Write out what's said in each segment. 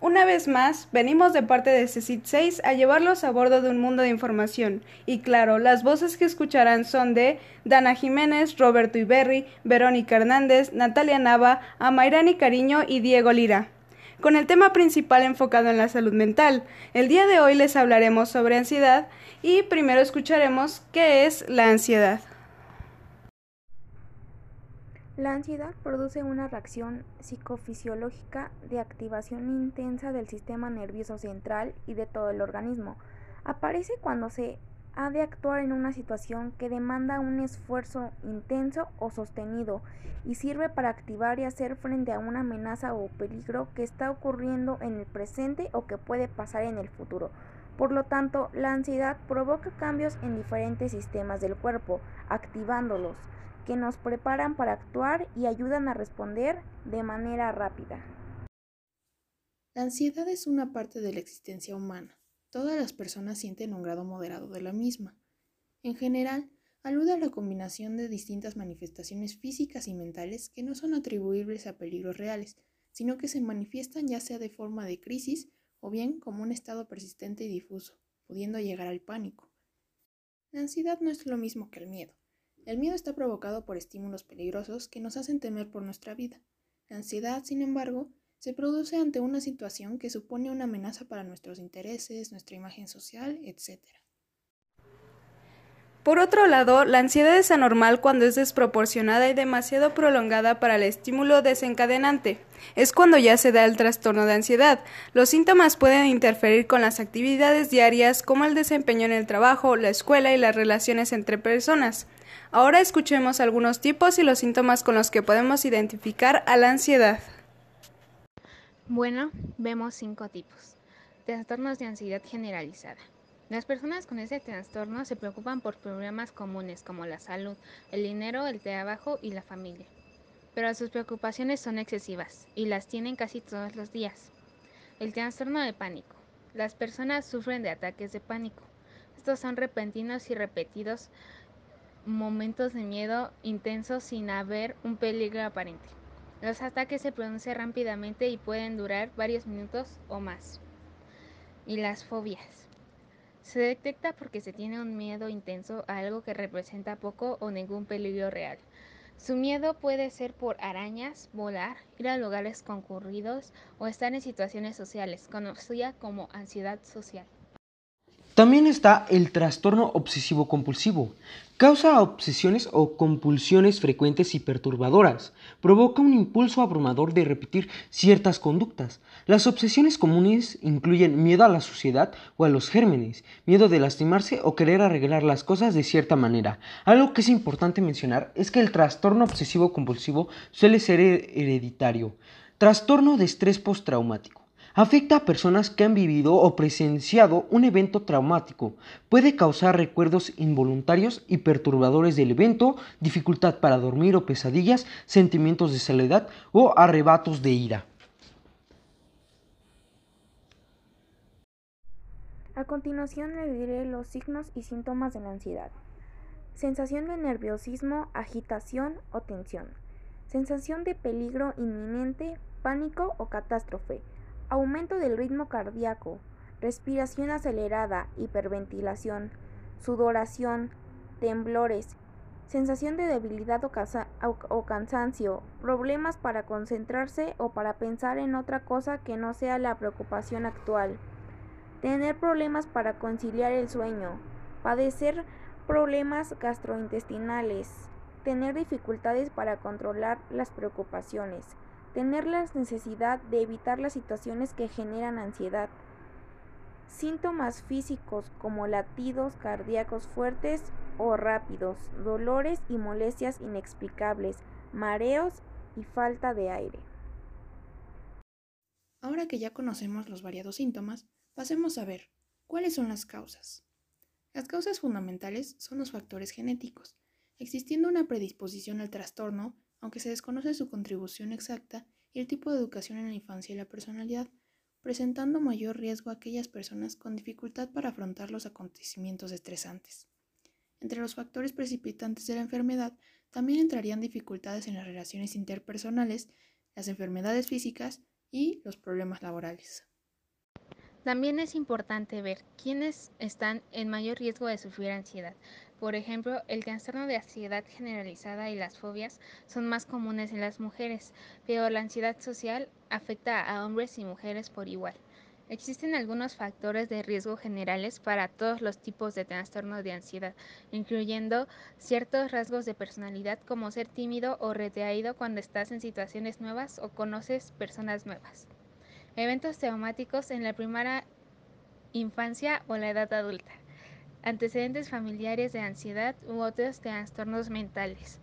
Una vez más, venimos de parte de CECIT 6 a llevarlos a bordo de un mundo de información. Y claro, las voces que escucharán son de Dana Jiménez, Roberto Iberri, Verónica Hernández, Natalia Nava, Amairani Cariño y Diego Lira. Con el tema principal enfocado en la salud mental, el día de hoy les hablaremos sobre ansiedad y primero escucharemos qué es la ansiedad. La ansiedad produce una reacción psicofisiológica de activación intensa del sistema nervioso central y de todo el organismo. Aparece cuando se ha de actuar en una situación que demanda un esfuerzo intenso o sostenido y sirve para activar y hacer frente a una amenaza o peligro que está ocurriendo en el presente o que puede pasar en el futuro. Por lo tanto, la ansiedad provoca cambios en diferentes sistemas del cuerpo, activándolos que nos preparan para actuar y ayudan a responder de manera rápida. La ansiedad es una parte de la existencia humana. Todas las personas sienten un grado moderado de la misma. En general, alude a la combinación de distintas manifestaciones físicas y mentales que no son atribuibles a peligros reales, sino que se manifiestan ya sea de forma de crisis o bien como un estado persistente y difuso, pudiendo llegar al pánico. La ansiedad no es lo mismo que el miedo. El miedo está provocado por estímulos peligrosos que nos hacen temer por nuestra vida. La ansiedad, sin embargo, se produce ante una situación que supone una amenaza para nuestros intereses, nuestra imagen social, etc. Por otro lado, la ansiedad es anormal cuando es desproporcionada y demasiado prolongada para el estímulo desencadenante. Es cuando ya se da el trastorno de ansiedad. Los síntomas pueden interferir con las actividades diarias como el desempeño en el trabajo, la escuela y las relaciones entre personas. Ahora escuchemos algunos tipos y los síntomas con los que podemos identificar a la ansiedad. Bueno, vemos cinco tipos. Trastornos de ansiedad generalizada. Las personas con ese trastorno se preocupan por problemas comunes como la salud, el dinero, el trabajo y la familia. Pero sus preocupaciones son excesivas y las tienen casi todos los días. El trastorno de pánico. Las personas sufren de ataques de pánico. Estos son repentinos y repetidos momentos de miedo intensos sin haber un peligro aparente. Los ataques se producen rápidamente y pueden durar varios minutos o más. Y las fobias. Se detecta porque se tiene un miedo intenso a algo que representa poco o ningún peligro real. Su miedo puede ser por arañas, volar, ir a lugares concurridos o estar en situaciones sociales, conocida como ansiedad social. También está el trastorno obsesivo compulsivo. Causa obsesiones o compulsiones frecuentes y perturbadoras. Provoca un impulso abrumador de repetir ciertas conductas. Las obsesiones comunes incluyen miedo a la suciedad o a los gérmenes, miedo de lastimarse o querer arreglar las cosas de cierta manera. Algo que es importante mencionar es que el trastorno obsesivo compulsivo suele ser hereditario. Trastorno de estrés postraumático. Afecta a personas que han vivido o presenciado un evento traumático. Puede causar recuerdos involuntarios y perturbadores del evento, dificultad para dormir o pesadillas, sentimientos de soledad o arrebatos de ira. A continuación le diré los signos y síntomas de la ansiedad. Sensación de nerviosismo, agitación o tensión. Sensación de peligro inminente, pánico o catástrofe aumento del ritmo cardíaco, respiración acelerada, hiperventilación, sudoración, temblores, sensación de debilidad o, cansancio, problemas para concentrarse o para pensar en otra cosa que no sea la preocupación actual, tener problemas para conciliar el sueño, padecer problemas gastrointestinales, tener dificultades para controlar las preocupaciones, tener la necesidad de evitar las situaciones que generan ansiedad. Síntomas físicos como latidos cardíacos fuertes o rápidos, dolores y molestias inexplicables, mareos y falta de aire. Ahora que ya conocemos los variados síntomas, pasemos a ver cuáles son las causas. Las causas fundamentales son los factores genéticos. Existiendo una predisposición al trastorno, aunque se desconoce su contribución exacta y el tipo de educación en la infancia y la personalidad, presentando mayor riesgo a aquellas personas con dificultad para afrontar los acontecimientos estresantes. Entre los factores precipitantes de la enfermedad también entrarían dificultades en las relaciones interpersonales, las enfermedades físicas y los problemas laborales. También es importante ver quiénes están en mayor riesgo de sufrir ansiedad. Por ejemplo, el trastorno de ansiedad generalizada y las fobias son más comunes en las mujeres, pero la ansiedad social afecta a hombres y mujeres por igual. Existen algunos factores de riesgo generales para todos los tipos de trastorno de ansiedad, incluyendo ciertos rasgos de personalidad como ser tímido o retraído cuando estás en situaciones nuevas o conoces personas nuevas. Eventos traumáticos en la primera infancia o la edad adulta. Antecedentes familiares de ansiedad u otros trastornos mentales.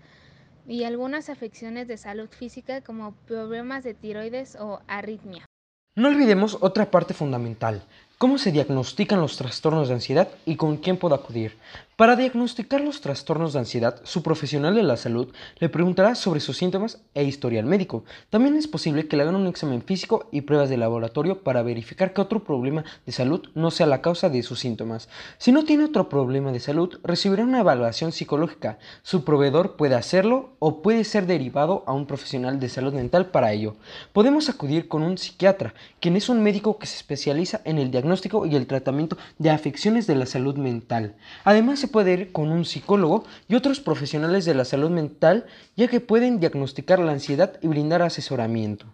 Y algunas afecciones de salud física como problemas de tiroides o arritmia. No olvidemos otra parte fundamental, ¿Cómo se diagnostican los trastornos de ansiedad y con quién puedo acudir? Para diagnosticar los trastornos de ansiedad, su profesional de la salud le preguntará sobre sus síntomas e historial médico. También es posible que le hagan un examen físico y pruebas de laboratorio para verificar que otro problema de salud no sea la causa de sus síntomas. Si no tiene otro problema de salud, recibirá una evaluación psicológica. Su proveedor puede hacerlo o puede ser derivado a un profesional de salud mental para ello. Podemos acudir con un psiquiatra, quien es un médico que se especializa en el diagnóstico y el tratamiento de afecciones de la salud mental. Además se puede ir con un psicólogo y otros profesionales de la salud mental ya que pueden diagnosticar la ansiedad y brindar asesoramiento.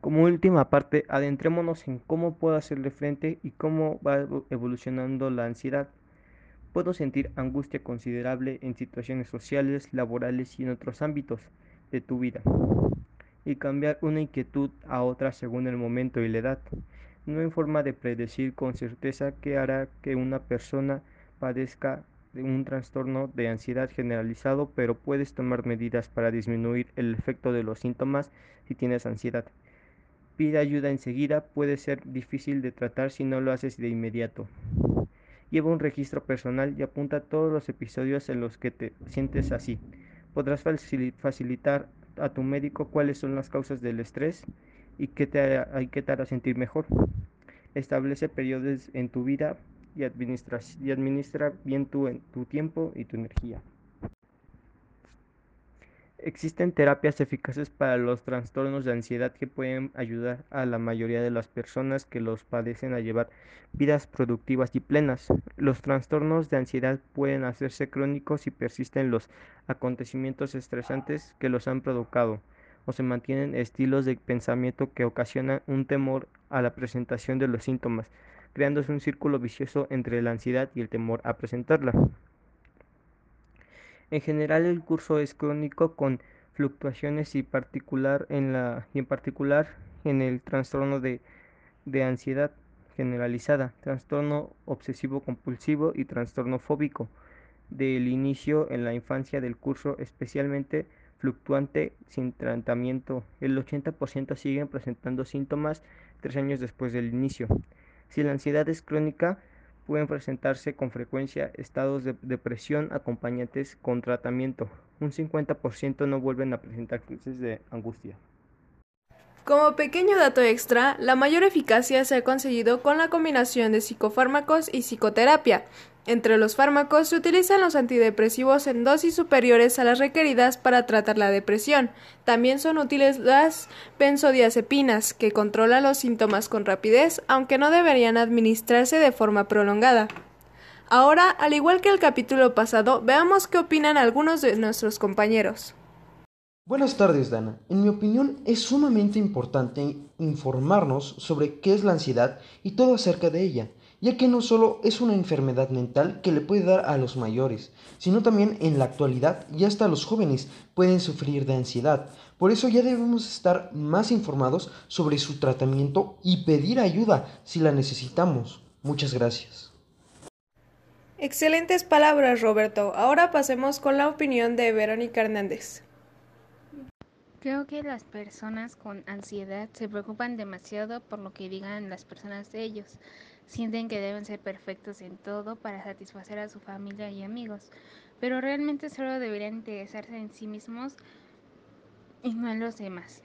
Como última parte, adentrémonos en cómo puedo hacerle frente y cómo va evolucionando la ansiedad. Puedo sentir angustia considerable en situaciones sociales, laborales y en otros ámbitos de tu vida y cambiar una inquietud a otra según el momento y la edad. No hay forma de predecir con certeza qué hará que una persona padezca de un trastorno de ansiedad generalizado, pero puedes tomar medidas para disminuir el efecto de los síntomas si tienes ansiedad. Pide ayuda enseguida, puede ser difícil de tratar si no lo haces de inmediato. Lleva un registro personal y apunta todos los episodios en los que te sientes así. Podrás facilitar a tu médico cuáles son las causas del estrés y qué te, hay que te hará sentir mejor. Establece periodos en tu vida y administra, y administra bien tu, tu tiempo y tu energía. Existen terapias eficaces para los trastornos de ansiedad que pueden ayudar a la mayoría de las personas que los padecen a llevar vidas productivas y plenas. Los trastornos de ansiedad pueden hacerse crónicos si persisten los acontecimientos estresantes que los han provocado o se mantienen estilos de pensamiento que ocasionan un temor a la presentación de los síntomas, creándose un círculo vicioso entre la ansiedad y el temor a presentarla. En general el curso es crónico con fluctuaciones y, particular en la, y en particular en el trastorno de, de ansiedad generalizada, trastorno obsesivo compulsivo y trastorno fóbico del inicio en la infancia del curso especialmente fluctuante sin tratamiento. El 80% siguen presentando síntomas tres años después del inicio. Si la ansiedad es crónica, pueden presentarse con frecuencia estados de depresión acompañantes con tratamiento. Un 50% no vuelven a presentar crisis de angustia. Como pequeño dato extra, la mayor eficacia se ha conseguido con la combinación de psicofármacos y psicoterapia. Entre los fármacos se utilizan los antidepresivos en dosis superiores a las requeridas para tratar la depresión. También son útiles las benzodiazepinas, que controlan los síntomas con rapidez, aunque no deberían administrarse de forma prolongada. Ahora, al igual que el capítulo pasado, veamos qué opinan algunos de nuestros compañeros. Buenas tardes, Dana. En mi opinión, es sumamente importante informarnos sobre qué es la ansiedad y todo acerca de ella, ya que no solo es una enfermedad mental que le puede dar a los mayores, sino también en la actualidad y hasta los jóvenes pueden sufrir de ansiedad. Por eso ya debemos estar más informados sobre su tratamiento y pedir ayuda si la necesitamos. Muchas gracias. Excelentes palabras, Roberto. Ahora pasemos con la opinión de Verónica Hernández. Creo que las personas con ansiedad se preocupan demasiado por lo que digan las personas de ellos. Sienten que deben ser perfectos en todo para satisfacer a su familia y amigos, pero realmente solo deberían interesarse en sí mismos y no en los demás.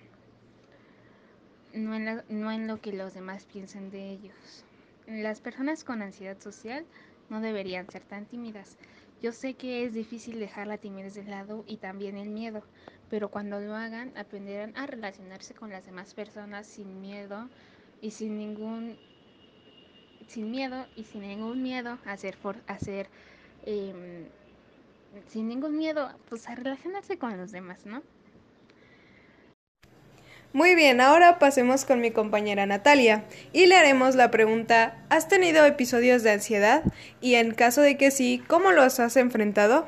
No en, lo que los demás piensen de ellos. Las personas con ansiedad social no deberían ser tan tímidas. Yo sé que es difícil dejar la timidez de lado y también el miedo, pero cuando lo hagan aprenderán a relacionarse con las demás personas sin miedo y sin ningún sin miedo y sin ningún miedo a hacer, hacer em, sin ningún miedo pues a relacionarse con los demás, ¿no? Muy bien, ahora pasemos con mi compañera Natalia y le haremos la pregunta, ¿has tenido episodios de ansiedad? Y en caso de que sí, ¿cómo los has enfrentado?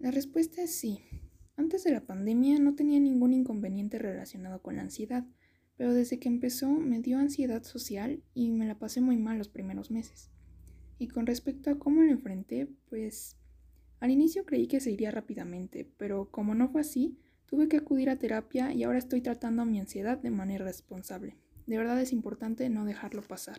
La respuesta es sí. Antes de la pandemia no tenía ningún inconveniente relacionado con la ansiedad, pero desde que empezó me dio ansiedad social y me la pasé muy mal los primeros meses. Y con respecto a cómo lo enfrenté, pues al inicio creí que se iría rápidamente, pero como no fue así, Tuve que acudir a terapia y ahora estoy tratando mi ansiedad de manera responsable. De verdad es importante no dejarlo pasar.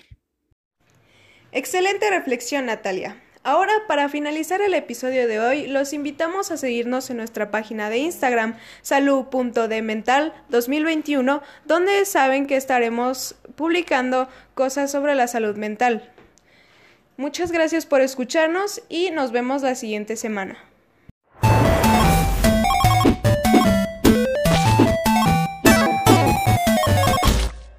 Excelente reflexión, Natalia. Ahora, para finalizar el episodio de hoy, los invitamos a seguirnos en nuestra página de Instagram, salud.demental2021, donde saben que estaremos publicando cosas sobre la salud mental. Muchas gracias por escucharnos y nos vemos la siguiente semana.